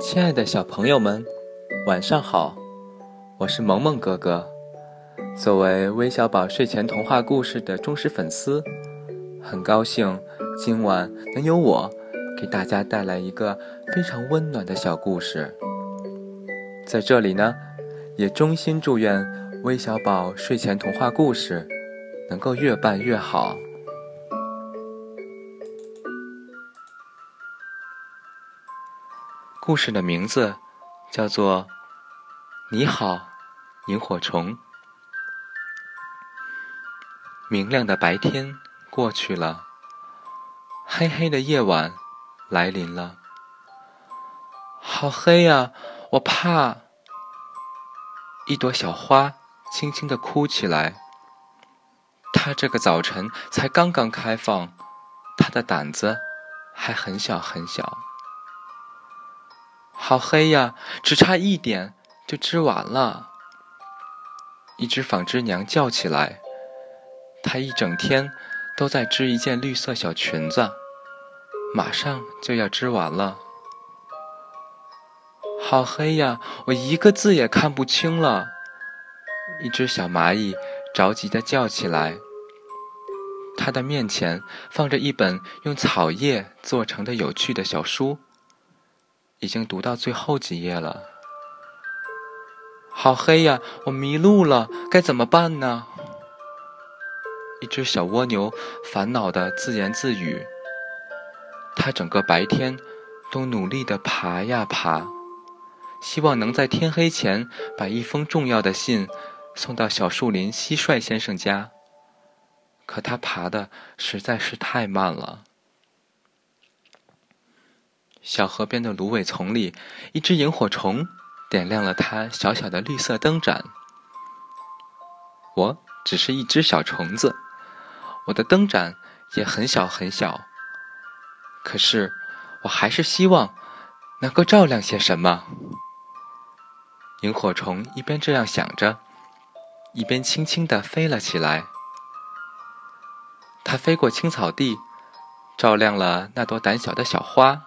亲爱的小朋友们，晚上好！我是萌萌哥哥。作为微小宝睡前童话故事的忠实粉丝，很高兴今晚能由我给大家带来一个非常温暖的小故事。在这里呢，也衷心祝愿微小宝睡前童话故事能够越办越好。故事的名字叫做《你好，萤火虫》。明亮的白天过去了，黑黑的夜晚来临了。好黑呀，我怕！一朵小花轻轻的哭起来。它这个早晨才刚刚开放，它的胆子还很小很小。好黑呀，只差一点就织完了。一只纺织娘叫起来，她一整天都在织一件绿色小裙子，马上就要织完了。好黑呀，我一个字也看不清了。一只小蚂蚁着急的叫起来，它的面前放着一本用草叶做成的有趣的小书。已经读到最后几页了，好黑呀！我迷路了，该怎么办呢？一只小蜗牛烦恼的自言自语。它整个白天都努力的爬呀爬，希望能在天黑前把一封重要的信送到小树林蟋蟀先生家。可它爬的实在是太慢了。小河边的芦苇丛里，一只萤火虫点亮了它小小的绿色灯盏。我只是一只小虫子，我的灯盏也很小很小。可是，我还是希望能够照亮些什么。萤火虫一边这样想着，一边轻轻地飞了起来。它飞过青草地，照亮了那朵胆小的小花。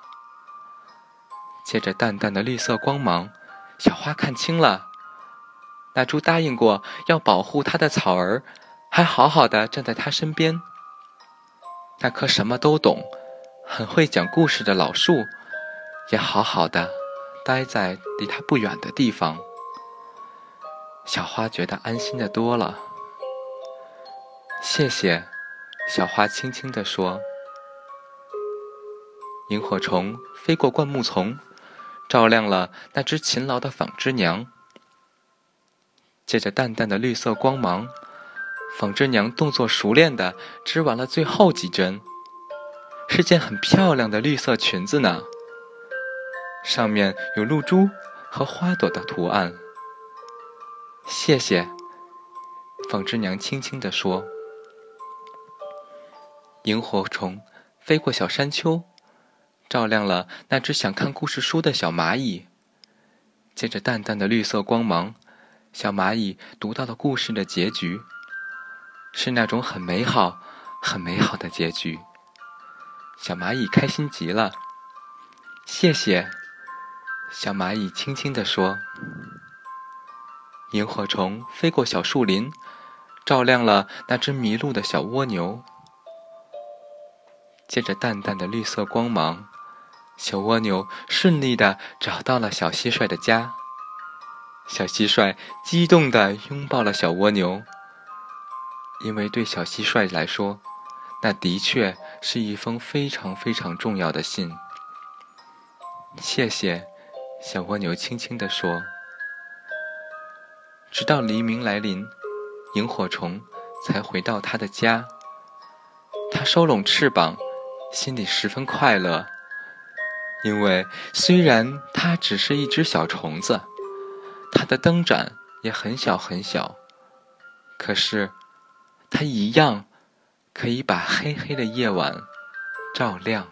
借着淡淡的绿色光芒，小花看清了，那株答应过要保护它的草儿，还好好的站在它身边。那棵什么都懂、很会讲故事的老树，也好好的待在离它不远的地方。小花觉得安心的多了。谢谢，小花轻轻地说。萤火虫飞过灌木丛。照亮了那只勤劳的纺织娘。借着淡淡的绿色光芒，纺织娘动作熟练的织完了最后几针，是件很漂亮的绿色裙子呢。上面有露珠和花朵的图案。谢谢，纺织娘轻轻地说。萤火虫飞过小山丘。照亮了那只想看故事书的小蚂蚁。借着淡淡的绿色光芒，小蚂蚁读到了故事的结局，是那种很美好、很美好的结局。小蚂蚁开心极了。谢谢，小蚂蚁轻轻地说。萤火虫飞过小树林，照亮了那只迷路的小蜗牛。借着淡淡的绿色光芒。小蜗牛顺利的找到了小蟋蟀的家，小蟋蟀激动的拥抱了小蜗牛，因为对小蟋蟀来说，那的确是一封非常非常重要的信。谢谢，小蜗牛轻轻的说。直到黎明来临，萤火虫才回到它的家。它收拢翅膀，心里十分快乐。因为虽然它只是一只小虫子，它的灯盏也很小很小，可是它一样可以把黑黑的夜晚照亮。